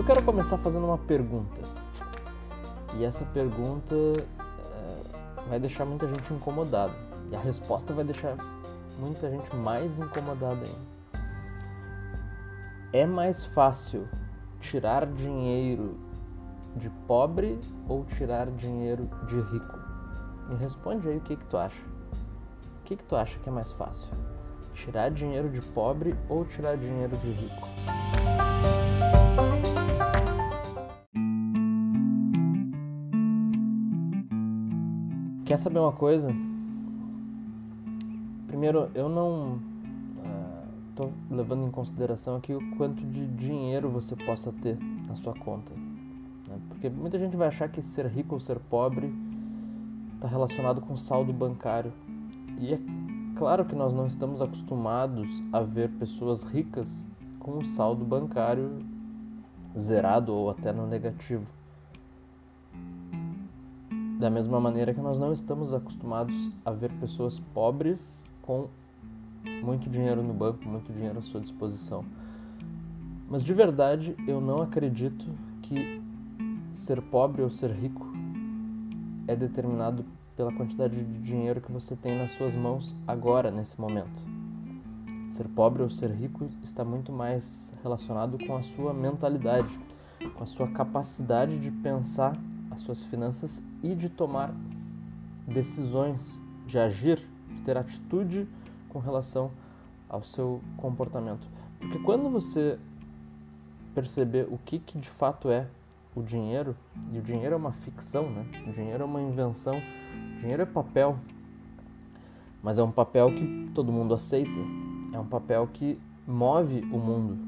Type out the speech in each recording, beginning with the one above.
Eu quero começar fazendo uma pergunta. E essa pergunta é, vai deixar muita gente incomodada. E a resposta vai deixar muita gente mais incomodada ainda. É mais fácil tirar dinheiro de pobre ou tirar dinheiro de rico? Me responde aí o que, que tu acha. O que, que tu acha que é mais fácil? Tirar dinheiro de pobre ou tirar dinheiro de rico? Quer saber uma coisa? Primeiro, eu não estou uh, levando em consideração aqui o quanto de dinheiro você possa ter na sua conta. Né? Porque muita gente vai achar que ser rico ou ser pobre está relacionado com saldo bancário. E é claro que nós não estamos acostumados a ver pessoas ricas com o saldo bancário zerado ou até no negativo. Da mesma maneira que nós não estamos acostumados a ver pessoas pobres com muito dinheiro no banco, muito dinheiro à sua disposição. Mas de verdade, eu não acredito que ser pobre ou ser rico é determinado pela quantidade de dinheiro que você tem nas suas mãos agora, nesse momento. Ser pobre ou ser rico está muito mais relacionado com a sua mentalidade, com a sua capacidade de pensar suas finanças e de tomar decisões, de agir, de ter atitude com relação ao seu comportamento. Porque quando você perceber o que, que de fato é o dinheiro, e o dinheiro é uma ficção, né? O dinheiro é uma invenção, o dinheiro é papel, mas é um papel que todo mundo aceita, é um papel que move o mundo.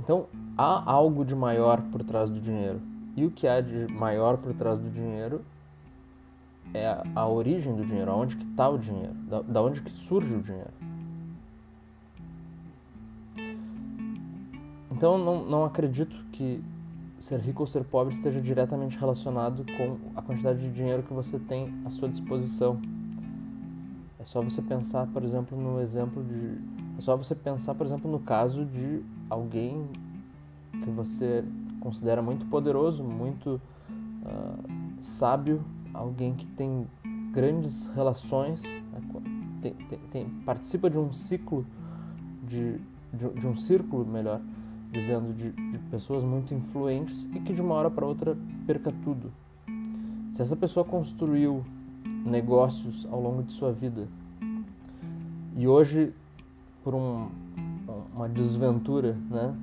Então, há algo de maior por trás do dinheiro. E o que há de maior por trás do dinheiro é a, a origem do dinheiro, aonde que está o dinheiro, da, da onde que surge o dinheiro. Então não, não acredito que ser rico ou ser pobre esteja diretamente relacionado com a quantidade de dinheiro que você tem à sua disposição. É só você pensar, por exemplo, no exemplo de. É só você pensar, por exemplo, no caso de alguém que você considera muito poderoso, muito uh, sábio, alguém que tem grandes relações, né, tem, tem, tem, participa de um ciclo, de, de, de, um círculo, melhor, dizendo, de, de pessoas muito influentes e que de uma hora para outra perca tudo. Se essa pessoa construiu negócios ao longo de sua vida e hoje, por um, uma desventura, né,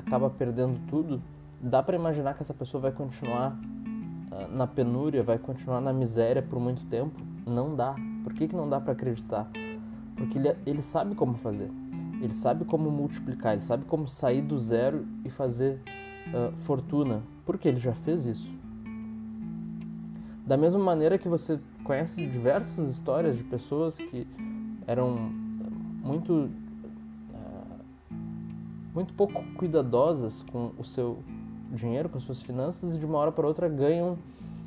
acaba perdendo tudo, dá para imaginar que essa pessoa vai continuar uh, na penúria, vai continuar na miséria por muito tempo? Não dá. Por que, que não dá para acreditar? Porque ele, ele sabe como fazer. Ele sabe como multiplicar, ele sabe como sair do zero e fazer uh, fortuna, porque ele já fez isso. Da mesma maneira que você conhece diversas histórias de pessoas que eram muito muito pouco cuidadosas com o seu dinheiro, com as suas finanças e de uma hora para outra ganham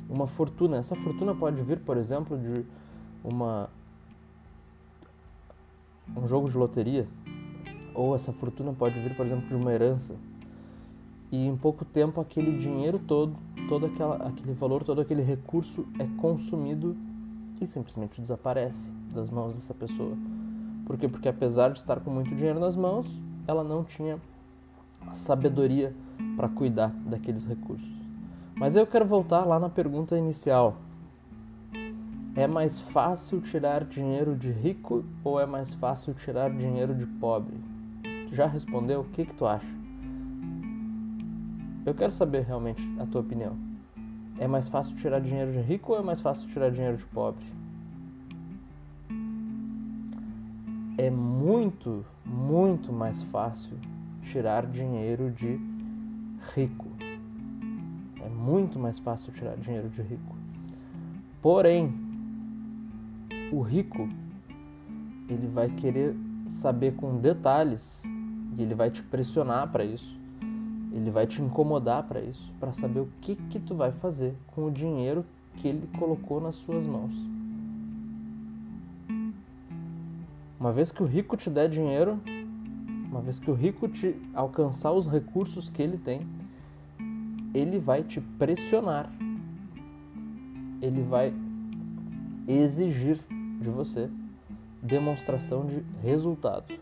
uma fortuna. Essa fortuna pode vir, por exemplo, de uma um jogo de loteria, ou essa fortuna pode vir, por exemplo, de uma herança. E em pouco tempo aquele dinheiro todo, todo aquela, aquele valor, todo aquele recurso é consumido e simplesmente desaparece das mãos dessa pessoa. Por quê? Porque apesar de estar com muito dinheiro nas mãos, ela não tinha sabedoria para cuidar daqueles recursos. Mas eu quero voltar lá na pergunta inicial. É mais fácil tirar dinheiro de rico ou é mais fácil tirar dinheiro de pobre? Tu já respondeu? O que, que tu acha? Eu quero saber realmente a tua opinião. É mais fácil tirar dinheiro de rico ou é mais fácil tirar dinheiro de pobre? É muito, muito mais fácil tirar dinheiro de rico. É muito mais fácil tirar dinheiro de rico. Porém, o rico ele vai querer saber com detalhes e ele vai te pressionar para isso. Ele vai te incomodar para isso, para saber o que que tu vai fazer com o dinheiro que ele colocou nas suas mãos. Uma vez que o rico te der dinheiro, uma, vez que o rico te alcançar os recursos que ele tem, ele vai te pressionar. Ele vai exigir de você demonstração de resultado.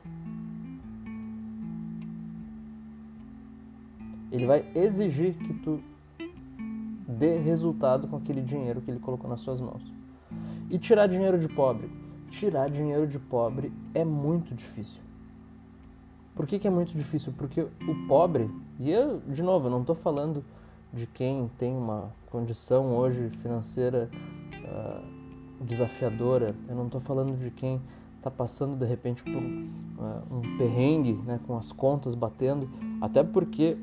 Ele vai exigir que tu dê resultado com aquele dinheiro que ele colocou nas suas mãos. E tirar dinheiro de pobre? Tirar dinheiro de pobre é muito difícil. Por que, que é muito difícil? Porque o pobre, e eu, de novo, eu não estou falando de quem tem uma condição hoje financeira uh, desafiadora, eu não estou falando de quem está passando de repente por uh, um perrengue né, com as contas batendo, até porque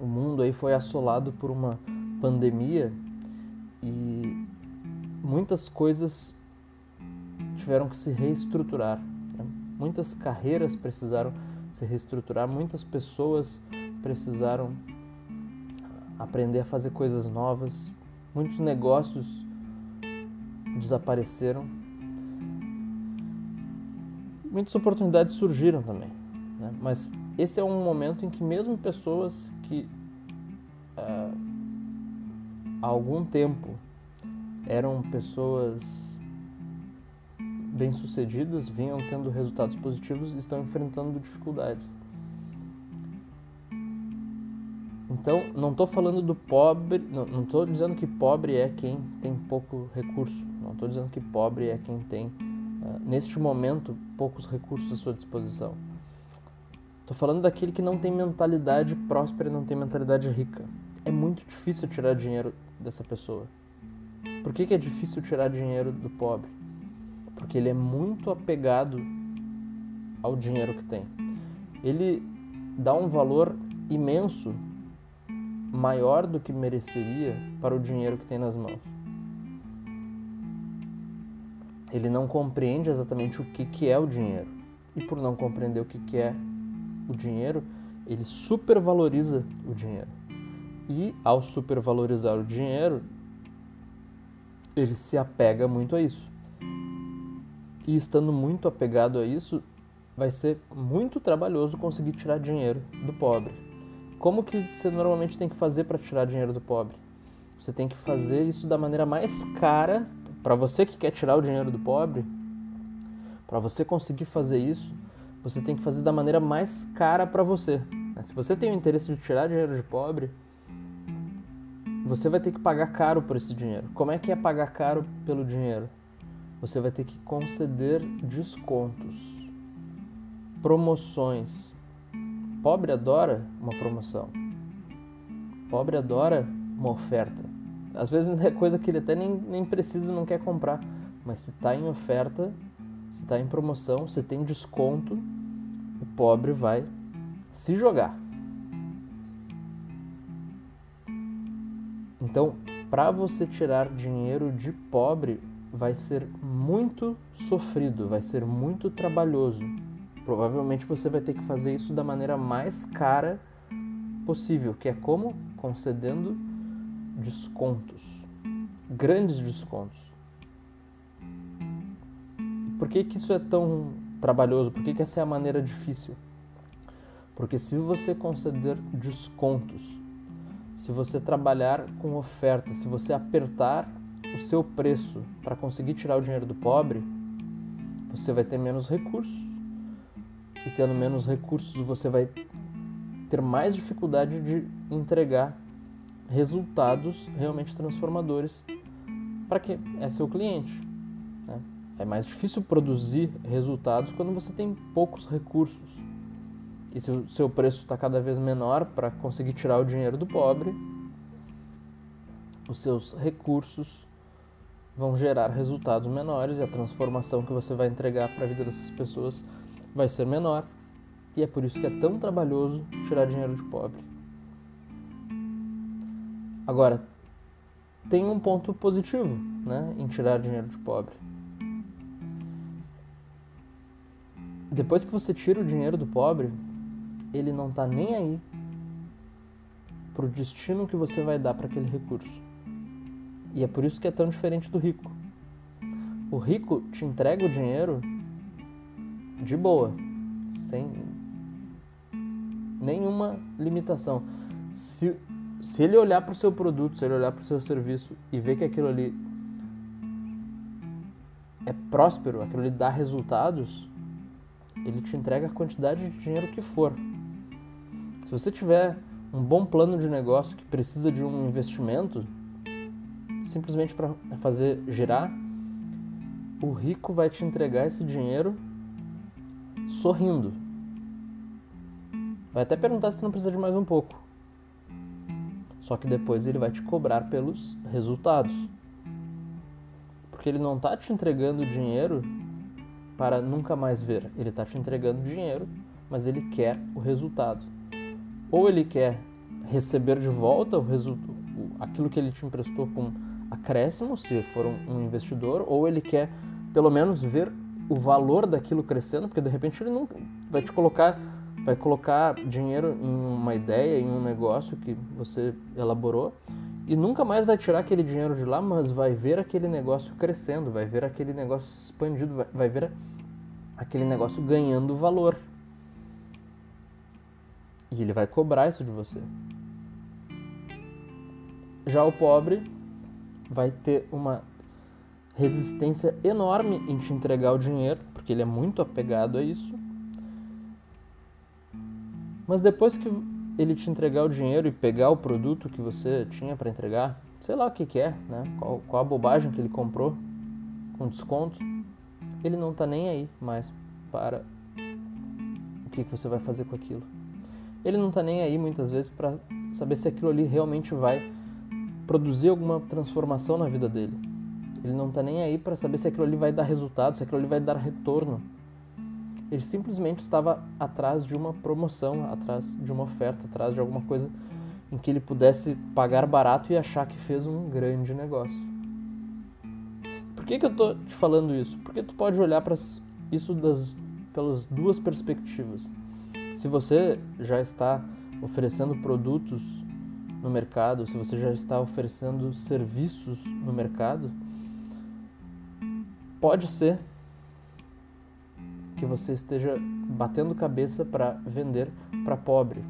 o mundo aí foi assolado por uma pandemia e muitas coisas tiveram que se reestruturar. Né? Muitas carreiras precisaram se reestruturar, muitas pessoas precisaram aprender a fazer coisas novas, muitos negócios desapareceram, muitas oportunidades surgiram também. Né? Mas esse é um momento em que mesmo pessoas que uh, há algum tempo eram pessoas bem-sucedidas, vinham tendo resultados positivos estão enfrentando dificuldades. Então, não estou falando do pobre, não estou dizendo que pobre é quem tem pouco recurso, não estou dizendo que pobre é quem tem, uh, neste momento, poucos recursos à sua disposição. Estou falando daquele que não tem mentalidade próspera e não tem mentalidade rica. É muito difícil tirar dinheiro dessa pessoa. Por que, que é difícil tirar dinheiro do pobre? Porque ele é muito apegado ao dinheiro que tem. Ele dá um valor imenso, maior do que mereceria, para o dinheiro que tem nas mãos. Ele não compreende exatamente o que, que é o dinheiro. E por não compreender o que, que é o dinheiro, ele supervaloriza o dinheiro. E ao supervalorizar o dinheiro, ele se apega muito a isso. E estando muito apegado a isso, vai ser muito trabalhoso conseguir tirar dinheiro do pobre. Como que você normalmente tem que fazer para tirar dinheiro do pobre? Você tem que fazer isso da maneira mais cara para você que quer tirar o dinheiro do pobre. Para você conseguir fazer isso, você tem que fazer da maneira mais cara para você. Né? Se você tem o interesse de tirar dinheiro de pobre, você vai ter que pagar caro por esse dinheiro. Como é que é pagar caro pelo dinheiro? Você vai ter que conceder descontos, promoções. Pobre adora uma promoção. Pobre adora uma oferta. Às vezes é coisa que ele até nem, nem precisa, não quer comprar. Mas se está em oferta, se está em promoção, se tem desconto, o pobre vai se jogar. Então, para você tirar dinheiro de pobre, vai ser muito sofrido, vai ser muito trabalhoso. Provavelmente você vai ter que fazer isso da maneira mais cara possível, que é como concedendo descontos, grandes descontos. Por que, que isso é tão trabalhoso? Por que, que essa é a maneira difícil? Porque se você conceder descontos, se você trabalhar com oferta, se você apertar o seu preço para conseguir tirar o dinheiro do pobre, você vai ter menos recursos. E tendo menos recursos, você vai ter mais dificuldade de entregar resultados realmente transformadores para quem é seu cliente. É mais difícil produzir resultados quando você tem poucos recursos. E se o seu preço está cada vez menor para conseguir tirar o dinheiro do pobre, os seus recursos vão gerar resultados menores e a transformação que você vai entregar para a vida dessas pessoas vai ser menor. E é por isso que é tão trabalhoso tirar dinheiro de pobre. Agora, tem um ponto positivo né, em tirar dinheiro de pobre. Depois que você tira o dinheiro do pobre, ele não está nem aí para o destino que você vai dar para aquele recurso. E é por isso que é tão diferente do rico. O rico te entrega o dinheiro de boa, sem nenhuma limitação. Se, se ele olhar para o seu produto, se ele olhar para o seu serviço e ver que aquilo ali é próspero, aquilo ali dá resultados, ele te entrega a quantidade de dinheiro que for. Se você tiver um bom plano de negócio que precisa de um investimento, simplesmente para fazer girar, o rico vai te entregar esse dinheiro sorrindo. Vai até perguntar se tu não precisa de mais um pouco. Só que depois ele vai te cobrar pelos resultados. Porque ele não está te entregando dinheiro para nunca mais ver. Ele está te entregando dinheiro, mas ele quer o resultado. Ou ele quer receber de volta o resultado, aquilo que ele te emprestou com acréscimo, se for um, investidor, ou ele quer pelo menos ver o valor daquilo crescendo, porque de repente ele nunca vai te colocar vai colocar dinheiro em uma ideia, em um negócio que você elaborou e nunca mais vai tirar aquele dinheiro de lá, mas vai ver aquele negócio crescendo, vai ver aquele negócio expandido, vai, vai ver aquele negócio ganhando valor. E ele vai cobrar isso de você. Já o pobre vai ter uma resistência enorme em te entregar o dinheiro, porque ele é muito apegado a isso. Mas depois que ele te entregar o dinheiro e pegar o produto que você tinha para entregar, sei lá o que, que é, né? Qual, qual, a bobagem que ele comprou com desconto, ele não está nem aí mais para o que, que você vai fazer com aquilo. Ele não está nem aí muitas vezes para saber se aquilo ali realmente vai produzir alguma transformação na vida dele. Ele não está nem aí para saber se aquilo ali vai dar resultado, se aquilo ali vai dar retorno. Ele simplesmente estava atrás de uma promoção, atrás de uma oferta, atrás de alguma coisa em que ele pudesse pagar barato e achar que fez um grande negócio. Por que, que eu estou te falando isso? Porque tu pode olhar para isso das, pelas duas perspectivas. Se você já está oferecendo produtos no mercado, se você já está oferecendo serviços no mercado, pode ser que você esteja batendo cabeça para vender para pobre.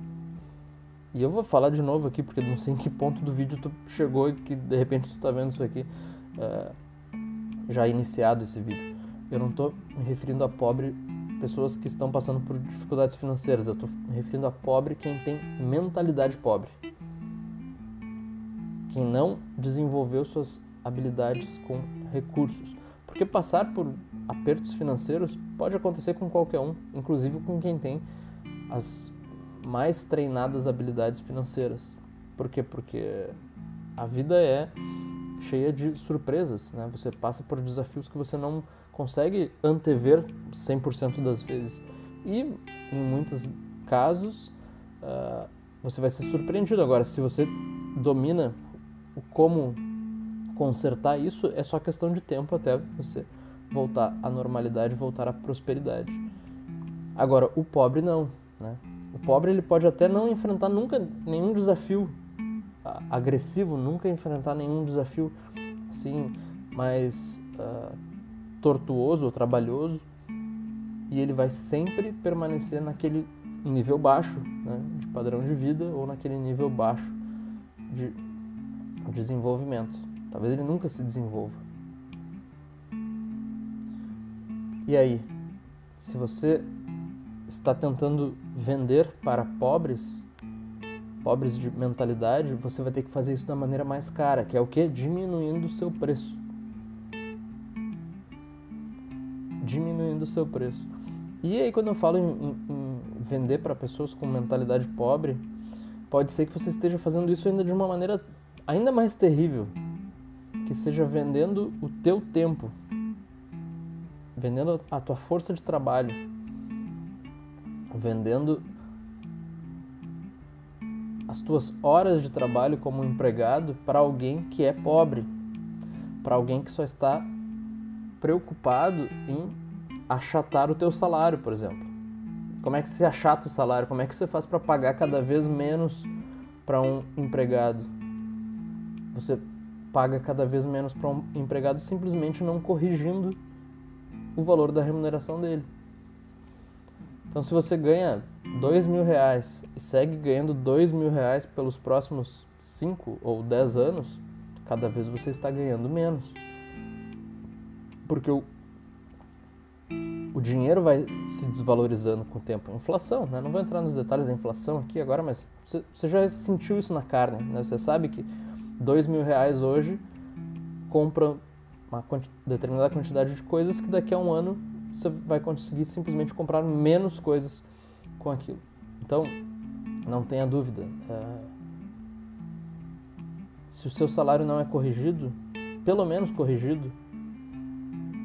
E eu vou falar de novo aqui, porque não sei em que ponto do vídeo tu chegou e que de repente tu está vendo isso aqui uh, já iniciado esse vídeo. Eu não estou me referindo a pobre pessoas que estão passando por dificuldades financeiras. Eu estou me referindo a pobre quem tem mentalidade pobre. Quem não desenvolveu suas habilidades com recursos. Porque passar por apertos financeiros pode acontecer com qualquer um, inclusive com quem tem as mais treinadas habilidades financeiras. Por quê? Porque a vida é cheia de surpresas, né? Você passa por desafios que você não consegue antever 100% das vezes. E em muitos casos uh, você vai ser surpreendido. Agora, se você domina o como consertar isso, é só questão de tempo até você voltar à normalidade, voltar à prosperidade. Agora, o pobre não, né? O pobre ele pode até não enfrentar nunca nenhum desafio agressivo, nunca enfrentar nenhum desafio assim mais uh, tortuoso ou trabalhoso, e ele vai sempre permanecer naquele nível baixo né, de padrão de vida ou naquele nível baixo de desenvolvimento. Talvez ele nunca se desenvolva. E aí, se você está tentando vender para pobres, pobres de mentalidade, você vai ter que fazer isso da maneira mais cara, que é o que? Diminuindo o seu preço. Diminuindo o seu preço. E aí, quando eu falo em, em, em vender para pessoas com mentalidade pobre, pode ser que você esteja fazendo isso ainda de uma maneira ainda mais terrível, que seja vendendo o teu tempo vendendo a tua força de trabalho, vendendo as tuas horas de trabalho como empregado para alguém que é pobre, para alguém que só está preocupado em achatar o teu salário, por exemplo. Como é que se achata o salário? Como é que você faz para pagar cada vez menos para um empregado? Você paga cada vez menos para um empregado simplesmente não corrigindo o valor da remuneração dele. Então, se você ganha dois mil reais e segue ganhando dois mil reais pelos próximos 5 ou 10 anos, cada vez você está ganhando menos. Porque o, o dinheiro vai se desvalorizando com o tempo. inflação, né? não vou entrar nos detalhes da inflação aqui agora, mas você, você já sentiu isso na carne. Né? Você sabe que dois mil reais hoje compra uma quanti determinada quantidade de coisas que daqui a um ano você vai conseguir simplesmente comprar menos coisas com aquilo. Então, não tenha dúvida. É... Se o seu salário não é corrigido, pelo menos corrigido,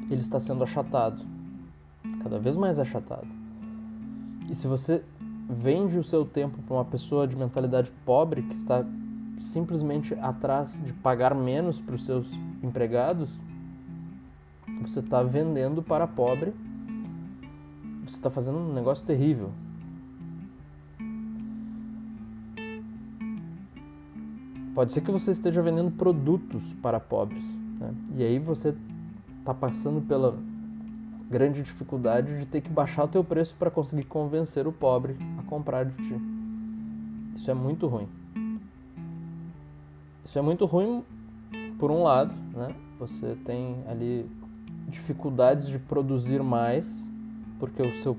ele está sendo achatado, cada vez mais achatado. E se você vende o seu tempo para uma pessoa de mentalidade pobre que está simplesmente atrás de pagar menos para os seus empregados, você está vendendo para pobre, você está fazendo um negócio terrível. Pode ser que você esteja vendendo produtos para pobres, né? e aí você está passando pela grande dificuldade de ter que baixar o teu preço para conseguir convencer o pobre a comprar de ti. Isso é muito ruim. Isso é muito ruim por um lado, né? Você tem ali dificuldades de produzir mais, porque o seu,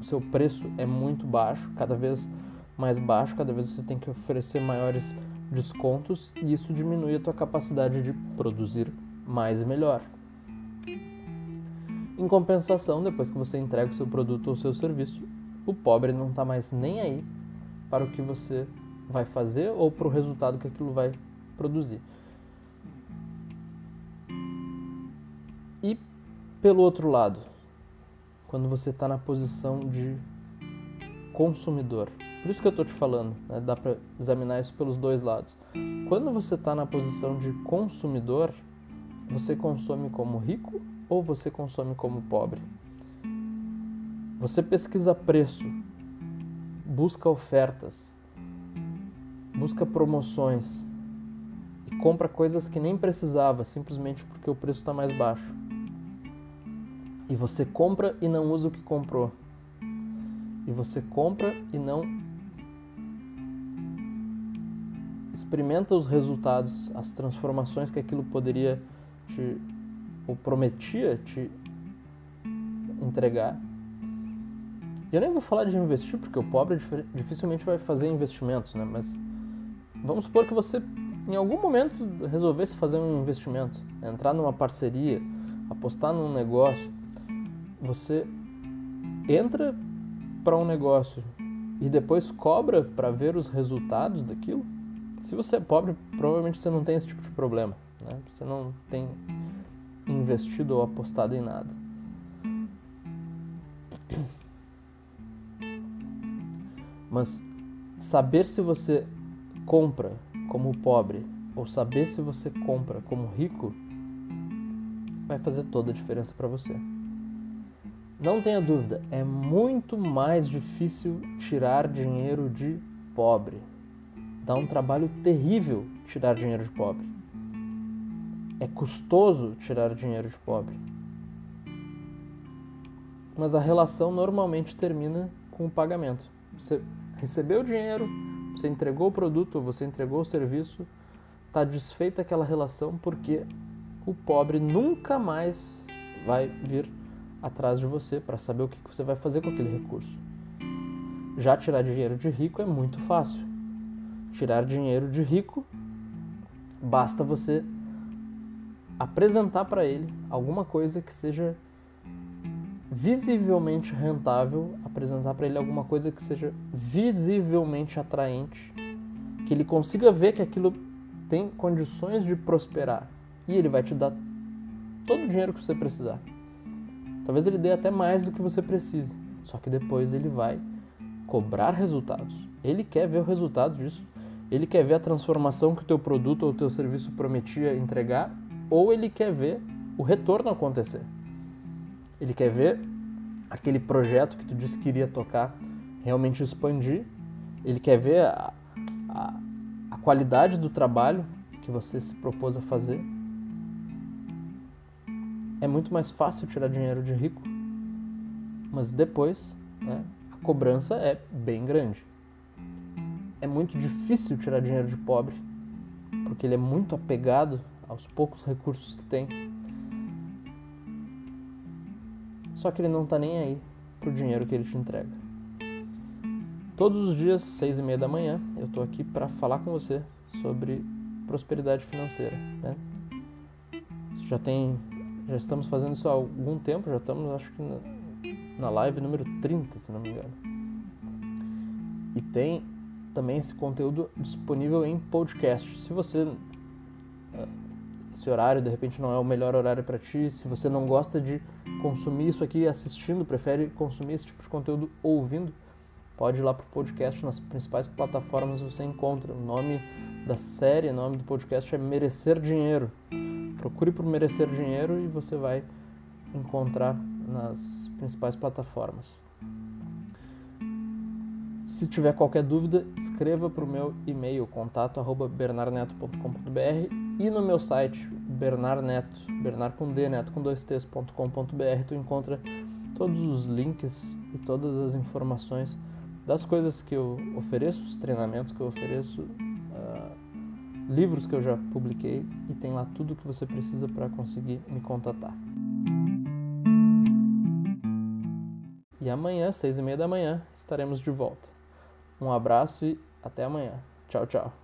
o seu preço é muito baixo, cada vez mais baixo, cada vez você tem que oferecer maiores descontos e isso diminui a tua capacidade de produzir mais e melhor. Em compensação, depois que você entrega o seu produto ou seu serviço, o pobre não está mais nem aí para o que você vai fazer ou para o resultado que aquilo vai produzir. E pelo outro lado, quando você está na posição de consumidor, por isso que eu estou te falando, né? dá para examinar isso pelos dois lados. Quando você está na posição de consumidor, você consome como rico ou você consome como pobre? Você pesquisa preço, busca ofertas, busca promoções e compra coisas que nem precisava simplesmente porque o preço está mais baixo e você compra e não usa o que comprou. E você compra e não experimenta os resultados, as transformações que aquilo poderia te ou prometia te entregar. E eu nem vou falar de investir, porque o pobre dificilmente vai fazer investimentos, né? Mas vamos supor que você em algum momento resolvesse fazer um investimento, entrar numa parceria, apostar num negócio, você entra para um negócio e depois cobra para ver os resultados daquilo, se você é pobre, provavelmente você não tem esse tipo de problema. Né? Você não tem investido ou apostado em nada. Mas saber se você compra como pobre ou saber se você compra como rico vai fazer toda a diferença para você. Não tenha dúvida, é muito mais difícil tirar dinheiro de pobre. Dá um trabalho terrível tirar dinheiro de pobre. É custoso tirar dinheiro de pobre. Mas a relação normalmente termina com o pagamento. Você recebeu o dinheiro, você entregou o produto, você entregou o serviço, está desfeita aquela relação porque o pobre nunca mais vai vir atrás de você para saber o que você vai fazer com aquele recurso. Já tirar dinheiro de rico é muito fácil. Tirar dinheiro de rico basta você apresentar para ele alguma coisa que seja visivelmente rentável, apresentar para ele alguma coisa que seja visivelmente atraente, que ele consiga ver que aquilo tem condições de prosperar e ele vai te dar todo o dinheiro que você precisar. Talvez ele dê até mais do que você precise. Só que depois ele vai cobrar resultados. Ele quer ver o resultado disso. Ele quer ver a transformação que o teu produto ou o teu serviço prometia entregar, ou ele quer ver o retorno acontecer. Ele quer ver aquele projeto que tu disse que iria tocar realmente expandir. Ele quer ver a, a, a qualidade do trabalho que você se propôs a fazer é muito mais fácil tirar dinheiro de rico Mas depois, né, a cobrança é bem grande. É muito difícil tirar dinheiro de pobre, porque ele é muito apegado aos poucos recursos que tem. Só que ele não está nem aí pro dinheiro que ele te entrega. Todos os dias, seis e meia da manhã, eu estou aqui para falar com você sobre prosperidade financeira. Né? Já tem, já estamos fazendo isso há algum tempo, já estamos, acho que na, na live número 30, se não me engano. E tem também esse conteúdo disponível em podcast. Se você eh, esse horário de repente não é o melhor horário para ti, se você não gosta de consumir isso aqui assistindo, prefere consumir esse tipo de conteúdo ouvindo, pode ir lá para o podcast nas principais plataformas você encontra. O nome da série, o nome do podcast é Merecer Dinheiro. Procure por Merecer Dinheiro e você vai encontrar nas principais plataformas. Se tiver qualquer dúvida, escreva para o meu e-mail contato@bernarneto.com.br e no meu site bernarneto, bernard com d, neto com dois tu encontra todos os links e todas as informações das coisas que eu ofereço, os treinamentos que eu ofereço, uh, livros que eu já publiquei e tem lá tudo que você precisa para conseguir me contatar. E amanhã, seis e meia da manhã, estaremos de volta. Um abraço e até amanhã. Tchau, tchau.